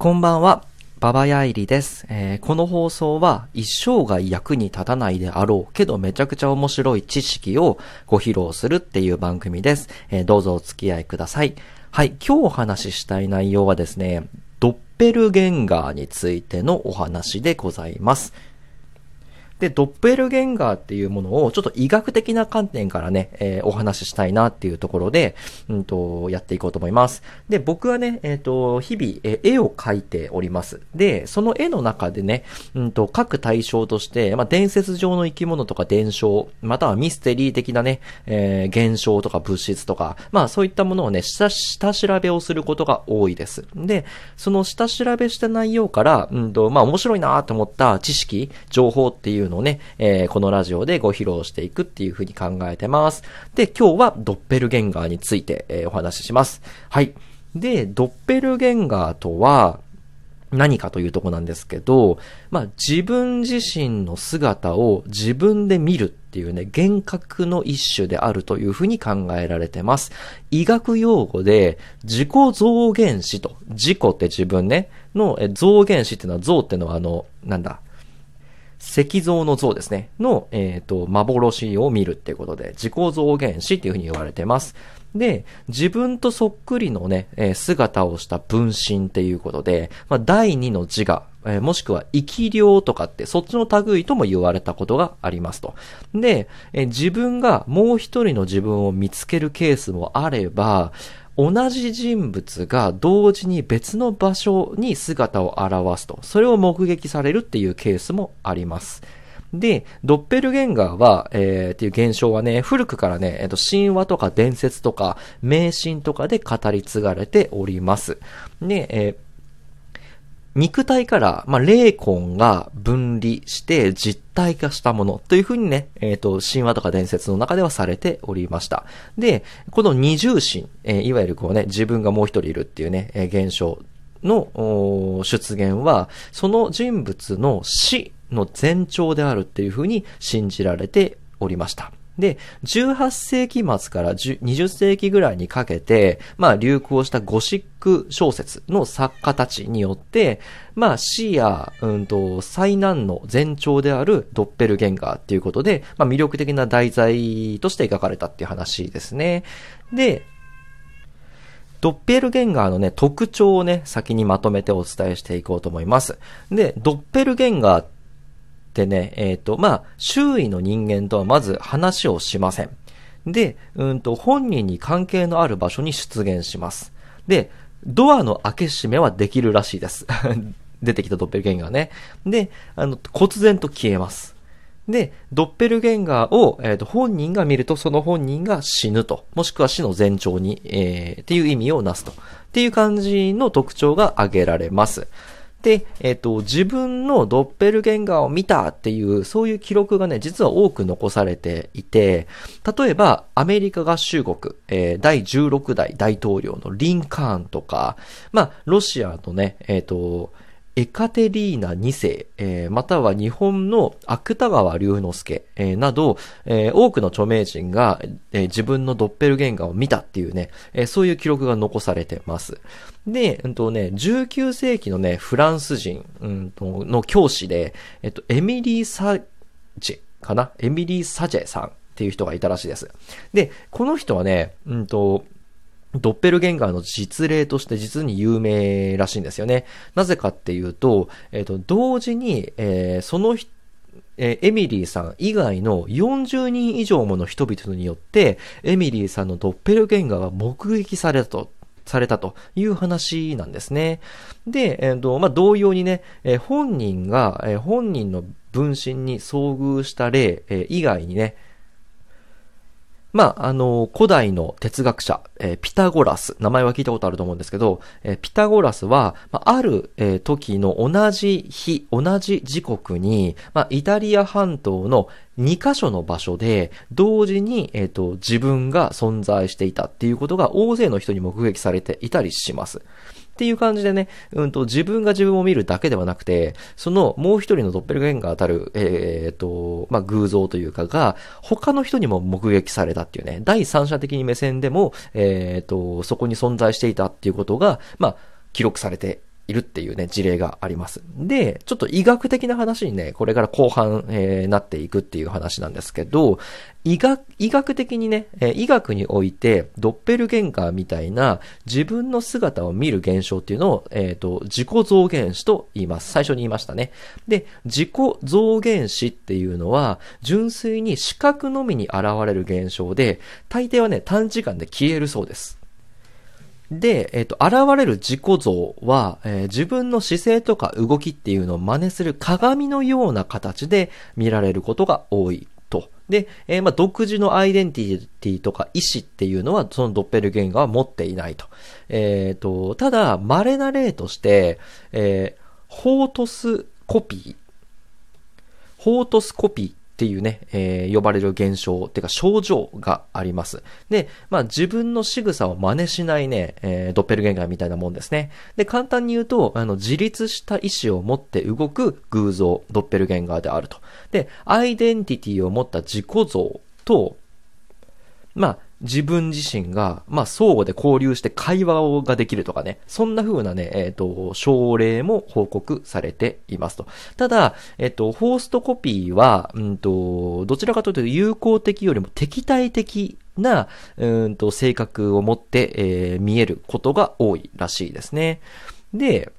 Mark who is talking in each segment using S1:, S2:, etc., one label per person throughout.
S1: こんばんは。ババヤイリです、えーこの放送は一生涯役に立たないであろうけどめちゃくちゃ面白い知識をご披露するっていう番組です。えーどうぞお付き合いください。はい、今日お話ししたい内容はですね、ドッペルゲンガーについてのお話でございます。で、ドッペルゲンガーっていうものをちょっと医学的な観点からね、えーお話ししたいなっていうところで、うんと、やっていこうと思います。で、僕はね、えっ、と、日々、えー絵を描いております。で、その絵の中でね、うんと、描く対象として、まあ、伝説上の生き物とか伝承、またはミステリー的なね、えー現象とか物質とか、まあ、そういったものをね、下、下調べをすることが多いです。で、その下調べした内容から、うんと、まあ、面白いなと思った知識、情報っていうのね、えーこのラジオでご披露していくっていうふうに考えてます。で、今日はドッペルゲンガーについて、えーお話しします。はい。で、ドッペルゲンガーとは、何かというとこなんですけど、まあ、自分自身の姿を自分で見るっていうね、幻覚の一種であるというふうに考えられてます。医学用語で、自己増減子と、自己って自分ね、のえ増減子っていうのは、増っていうのはあの、なんだ、石像の像ですね。の、えっ、と、幻を見るっていうことで、自己増減子っていうふうに言われてます。で、自分とそっくりのね、え姿をした分身っていうことで、まあ、第二の自我、えもしくは生き量とかって、そっちの類とも言われたことがありますと。で、え自分がもう一人の自分を見つけるケースもあれば、同じ人物が同時に別の場所に姿を現すと、それを目撃されるっていうケースもあります。で、ドッペルゲンガーは、えー、っていう現象はね、古くからね、えっ、と、神話とか伝説とか、迷信とかで語り継がれております。で、えー肉体から、まあ、霊魂が分離して実体化したものというふうにね、えっ、と、神話とか伝説の中ではされておりました。で、この二重心、えーいわゆるこうね、自分がもう一人いるっていうね、えー現象の出現は、その人物の死の前兆であるっていうふうに信じられておりました。で、18世紀末から20世紀ぐらいにかけて、まあ流行したゴシック小説の作家たちによって、まあ死や、うんと、災難の前兆であるドッペルゲンガーっていうことで、まあ魅力的な題材として描かれたっていう話ですね。で、ドッペルゲンガーのね、特徴をね、先にまとめてお伝えしていこうと思います。で、ドッペルゲンガーってでね、えっ、と、まあ、周囲の人間とはまず話をしません。で、うんと、本人に関係のある場所に出現します。で、ドアの開け閉めはできるらしいです。出てきたドッペルゲンガーね。で、あの、忽然と消えます。で、ドッペルゲンガーを、えーと本人が見るとその本人が死ぬと、もしくは死の前兆に、えーっていう意味をなすと。っていう感じの特徴が挙げられます。で、えっ、と、自分のドッペルゲンガーを見たっていう、そういう記録がね、実は多く残されていて、例えば、アメリカ合衆国、えー第16代大統領のリンカーンとか、まあ、ロシアのね、えっ、と、エカテリーナ2世、えーまたは日本の芥川龍之介、えーなど、えー多くの著名人が、え自分のドッペルゲンガーを見たっていうね、えそういう記録が残されてます。で、うんとね、19世紀のね、フランス人、うんとの教師で、えっと、エミリー・サジェかな？エミリー・サジェさんっていう人がいたらしいです。で、この人はね、うんと、ドッペルゲンガーの実例として実に有名らしいんですよね。なぜかっていうと、えっ、と、同時に、えーその人えエミリーさん以外の40人以上もの人々によって、エミリーさんのドッペルゲンガーが目撃されたと、されたという話なんですね。で、えっ、と、まあ、同様にね、えー本人が、えー本人の分身に遭遇した例、えー以外にね、まあ、あの、古代の哲学者、えーピタゴラス、名前は聞いたことあると思うんですけど、えーピタゴラスは、まあ、ある、えー時の同じ日、同じ時刻に、まあ、イタリア半島の2カ所の場所で、同時に、えっ、と、自分が存在していたっていうことが大勢の人に目撃されていたりします。っていう感じでね、うんと、自分が自分を見るだけではなくて、そのもう一人のドッペルゲンガーたる、えーっと、まあ、偶像というかが、他の人にも目撃されたっていうね、第三者的に目線でも、えーっと、そこに存在していたっていうことが、まあ、記録されているっていうね、事例があります。で、ちょっと医学的な話にね、これから後半、えー、なっていくっていう話なんですけど、医学、医学的にね、えー、医学において、ドッペルゲンガーみたいな自分の姿を見る現象っていうのを、えっ、ー、と、自己増減子と言います。最初に言いましたね。で、自己増減子っていうのは、純粋に視覚のみに現れる現象で、大抵はね、短時間で消えるそうです。で、えっ、ー、と、現れる自己像は、えー、自分の姿勢とか動きっていうのを真似する鏡のような形で見られることが多いと。で、えー、まあ、独自のアイデンティティとか意思っていうのは、そのドッペルゲンガーは持っていないと。えっ、と、ただ、稀な例として、えー、ホートスコピー。ホートスコピーっっていうね、えー、呼ばれる現象、っていうか症状があります。で、まあ自分の仕草を真似しないね、えー、ドッペルゲンガーみたいなもんですね。で、簡単に言うと、あの、自立した意志を持って動く偶像、ドッペルゲンガーであると。で、アイデンティティを持った自己像と、まあ、自分自身が、まあ、相互で交流して会話ができるとかね、そんな風なね、えっ、ー、と、症例も報告されていますと。ただ、えっ、ー、と、ホーストコピーは、うんと、どちらかというと有効的よりも敵対的な、うんと、性格を持って、えー、見えることが多いらしいですね。で、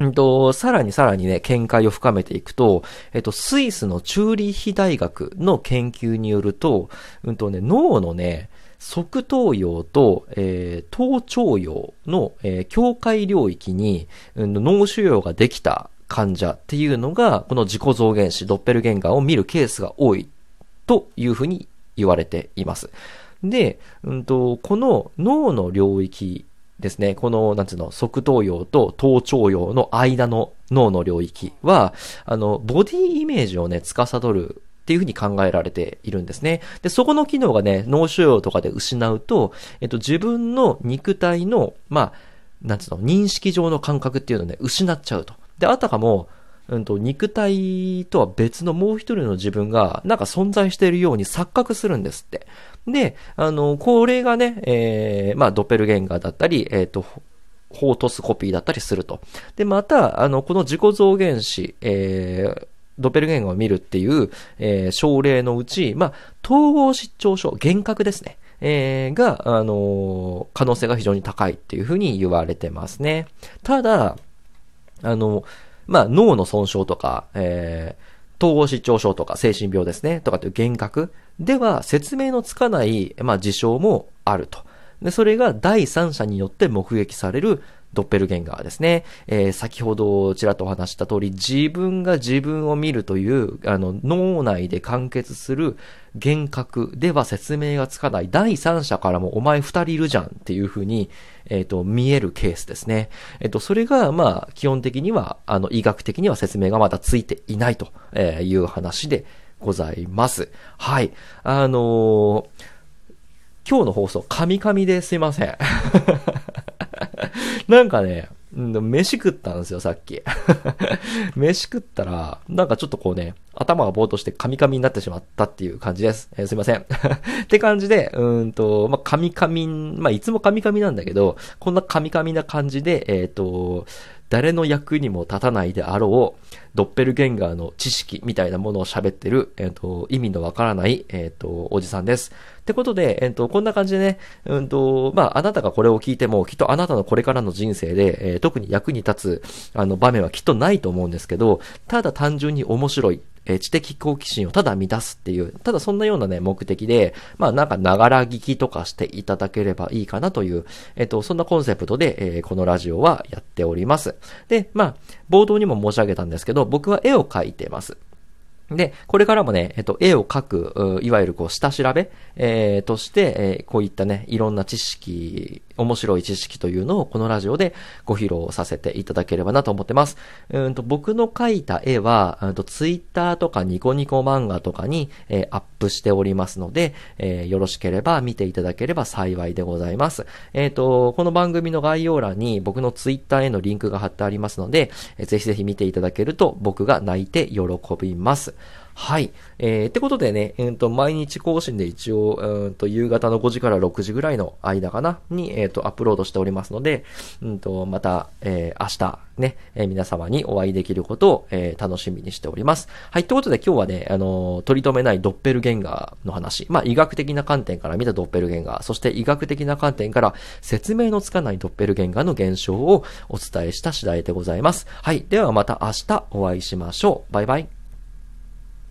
S1: うんと、さらにさらにね、見解を深めていくと、えっと、スイスのチューリヒ大学の研究によると、うんとね、脳のね、側頭葉と、えー、頭頂葉の、えー、境界領域に、うん、脳腫瘍ができた患者っていうのが、この自己増減子、ドッペルゲンガーを見るケースが多いというふうに言われています。で、うんと、この脳の領域ですね、この、なんつうの、側頭葉と頭頂葉の間の脳の領域は、あの、ボディイメージをね、司るっていうふうに考えられているんですね。で、そこの機能がね、脳腫瘍とかで失うと、えっと、自分の肉体の、まあ、なんつうの、認識上の感覚っていうのをね、失っちゃうと。で、あたかも、うんと、肉体とは別のもう一人の自分が、なんか存在しているように錯覚するんですって。で、あの、これがね、えー、まあ、ドッペルゲンガーだったり、えっ、ー、と、ホートスコピーだったりすると。で、また、あの、この自己増減子、えー、ドペルゲンガーを見るっていう、えー、症例のうち、まあ、統合失調症、幻覚ですね。えー、が、あの、可能性が非常に高いっていうふうに言われてますね。ただ、あの、まあ、脳の損傷とか、えー、統合失調症とか精神病ですね、とかっていう幻覚では説明のつかない、まあ、事象もあると。で、それが第三者によって目撃されるドッペルゲンガーですね。えー、先ほどちらっとお話した通り、自分が自分を見るという、あの、脳内で完結する幻覚では説明がつかない第三者からもお前二人いるじゃんっていうふうに、えっ、ー、と、見えるケースですね。えっ、ー、と、それが、まあ、基本的には、あの、医学的には説明がまだついていないという話でございます。はい。あの今日の放送、カミカミですいません。なんかね、飯食ったんですよ、さっき。飯食ったら、なんかちょっとこうね、頭がぼーっとしてカミカミになってしまったっていう感じです。えー、すいません。って感じで、うんと、まあ、カミカミ、まあ、いつもカミカミなんだけど、こんなカミカミな感じで、えっ、ー、と、誰の役にも立たないであろう、ドッペルゲンガーの知識みたいなものを喋ってる、えっ、ー、と、意味のわからない、えっ、と、おじさんです。ってことで、えっ、と、こんな感じでね、うんと、まあ、あなたがこれを聞いても、きっとあなたのこれからの人生で、えー、特に役に立つ、あの、場面はきっとないと思うんですけど、ただ単純に面白い、え知的好奇心をただ満たすっていう、ただそんなようなね、目的で、まあなんかながら聞きとかしていただければいいかなという、えっ、と、そんなコンセプトで、えー、このラジオはやっております。で、まあ、冒頭にも申し上げたんですけど、僕は絵を描いてます。で、これからもね、えっと、絵を描く、いわゆるこう、下調べ、えー、として、えー、こういったね、いろんな知識、面白い知識というのをこのラジオでご披露させていただければなと思ってます。うんと僕の描いた絵は、うんとツイッターとかニコニコ漫画とかに、えー、アップしておりますので、えー、よろしければ見ていただければ幸いでございます。えっ、ー、と、この番組の概要欄に僕のツイッターへのリンクが貼ってありますので、えー、ぜひぜひ見ていただけると僕が泣いて喜びます。はい。えー、ってことでね、えー、と、毎日更新で一応、うんと、夕方の5時から6時ぐらいの間かな、に、えっ、ー、と、アップロードしておりますので、うんと、また、えー、明日、ね、えー、皆様にお会いできることを、えー、楽しみにしております。はい。ってことで今日はね、あのー、取り留めないドッペルゲンガーの話、まあ、医学的な観点から見たドッペルゲンガー、そして医学的な観点から説明のつかないドッペルゲンガーの現象をお伝えした次第でございます。はい。ではまた明日お会いしましょう。バイバイ。